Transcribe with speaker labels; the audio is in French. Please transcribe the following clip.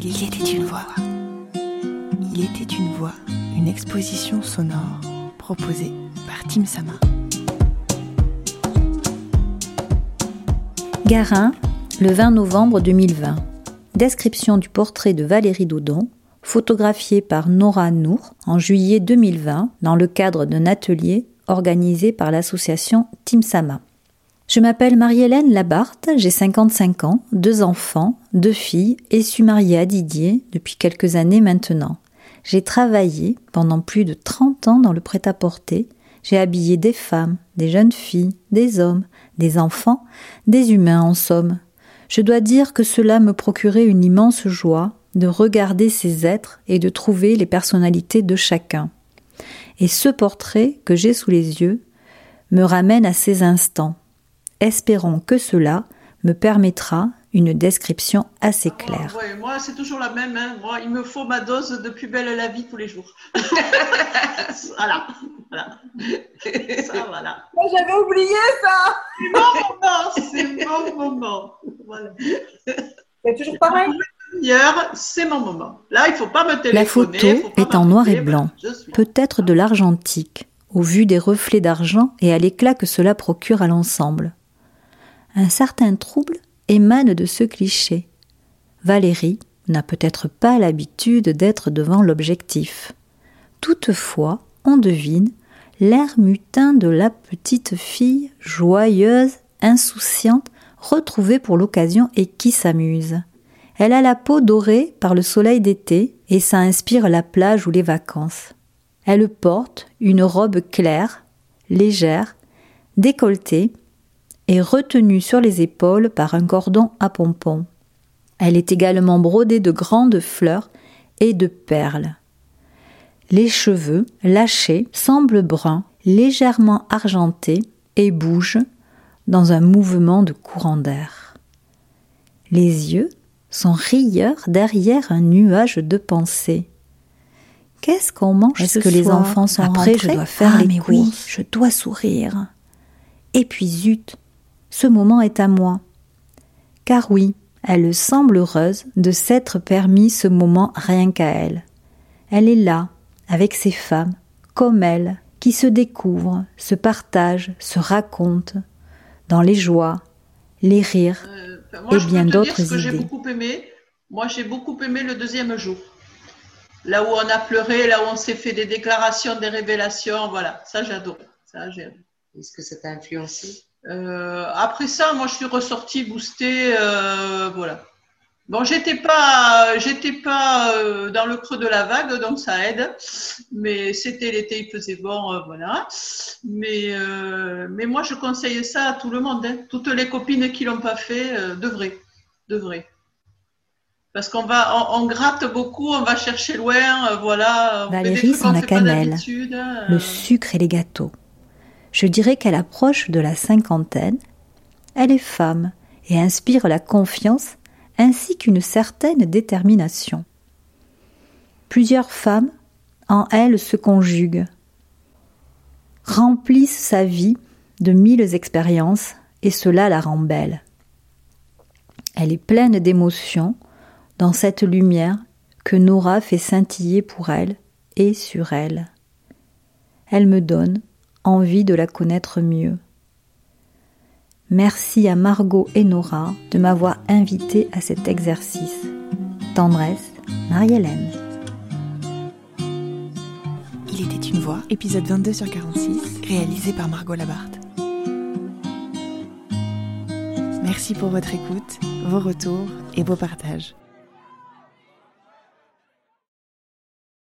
Speaker 1: Il était une voix. Il était une voix, une exposition sonore proposée par Tim Sama.
Speaker 2: Garin, le 20 novembre 2020. Description du portrait de Valérie Dodon, photographié par Nora Nour en juillet 2020 dans le cadre d'un atelier organisé par l'association Tim Sama. Je m'appelle Marie-Hélène Labarthe, j'ai 55 ans, deux enfants, deux filles et suis mariée à Didier depuis quelques années maintenant. J'ai travaillé pendant plus de 30 ans dans le prêt-à-porter. J'ai habillé des femmes, des jeunes filles, des hommes, des enfants, des humains en somme. Je dois dire que cela me procurait une immense joie de regarder ces êtres et de trouver les personnalités de chacun. Et ce portrait que j'ai sous les yeux me ramène à ces instants, Espérons que cela me permettra une description assez ah, claire.
Speaker 3: moi, c'est toujours la même. Hein. Moi, il me faut ma dose de plus belle la vie tous les jours. voilà. voilà. Ça, voilà.
Speaker 4: Moi, j'avais oublié ça.
Speaker 3: C'est mon moment. C'est mon moment. Voilà.
Speaker 4: C'est toujours pareil.
Speaker 3: C'est mon moment. Là, il ne faut pas me téléphoner.
Speaker 2: La photo est en noir et blanc, peut-être de l'argentique, au vu des reflets d'argent et à l'éclat que cela procure à l'ensemble un certain trouble émane de ce cliché. Valérie n'a peut-être pas l'habitude d'être devant l'objectif. Toutefois, on devine l'air mutin de la petite fille, joyeuse, insouciante, retrouvée pour l'occasion et qui s'amuse. Elle a la peau dorée par le soleil d'été et ça inspire la plage ou les vacances. Elle porte une robe claire, légère, décolletée, est retenue sur les épaules par un cordon à pompons. Elle est également brodée de grandes fleurs et de perles. Les cheveux, lâchés, semblent bruns, légèrement argentés et bougent dans un mouvement de courant d'air. Les yeux sont rieurs derrière un nuage de pensées. Qu'est-ce qu'on mange Est-ce que les enfants sont Après, je dois faire ah, les courses. je dois sourire. Et puis zut, ce moment est à moi. Car oui, elle semble heureuse de s'être permis ce moment rien qu'à elle. Elle est là, avec ses femmes, comme elle, qui se découvrent, se partagent, se racontent, dans les joies, les rires euh, et bien d'autres idées.
Speaker 3: J'ai beaucoup aimé. Moi, j'ai beaucoup aimé le deuxième jour. Là où on a pleuré, là où on s'est fait des déclarations, des révélations, voilà, ça j'adore. Ça.
Speaker 4: Est-ce que ça t'a influencé?
Speaker 3: Euh, après ça, moi, je suis ressortie boostée, euh, voilà. Bon, j'étais pas, j'étais pas euh, dans le creux de la vague, donc ça aide. Mais c'était l'été, il faisait bon, voilà. Mais, mais moi, je conseille ça à tout le monde. Hein. Toutes les copines qui l'ont pas fait devraient, devraient. Parce qu'on va, on, gratte beaucoup, on va chercher loin, voilà.
Speaker 2: Valérie sans la cannelle, le sucre et les gâteaux. Je dirais qu'elle approche de la cinquantaine. Elle est femme et inspire la confiance ainsi qu'une certaine détermination. Plusieurs femmes en elle se conjuguent, remplissent sa vie de mille expériences et cela la rend belle. Elle est pleine d'émotions dans cette lumière que Nora fait scintiller pour elle et sur elle. Elle me donne envie de la connaître mieux. Merci à Margot et Nora de m'avoir invité à cet exercice. Tendresse, Marie-Hélène.
Speaker 1: Il était une voix, épisode 22 sur 46, réalisé par Margot Labarthe. Merci pour votre écoute, vos retours et vos partages.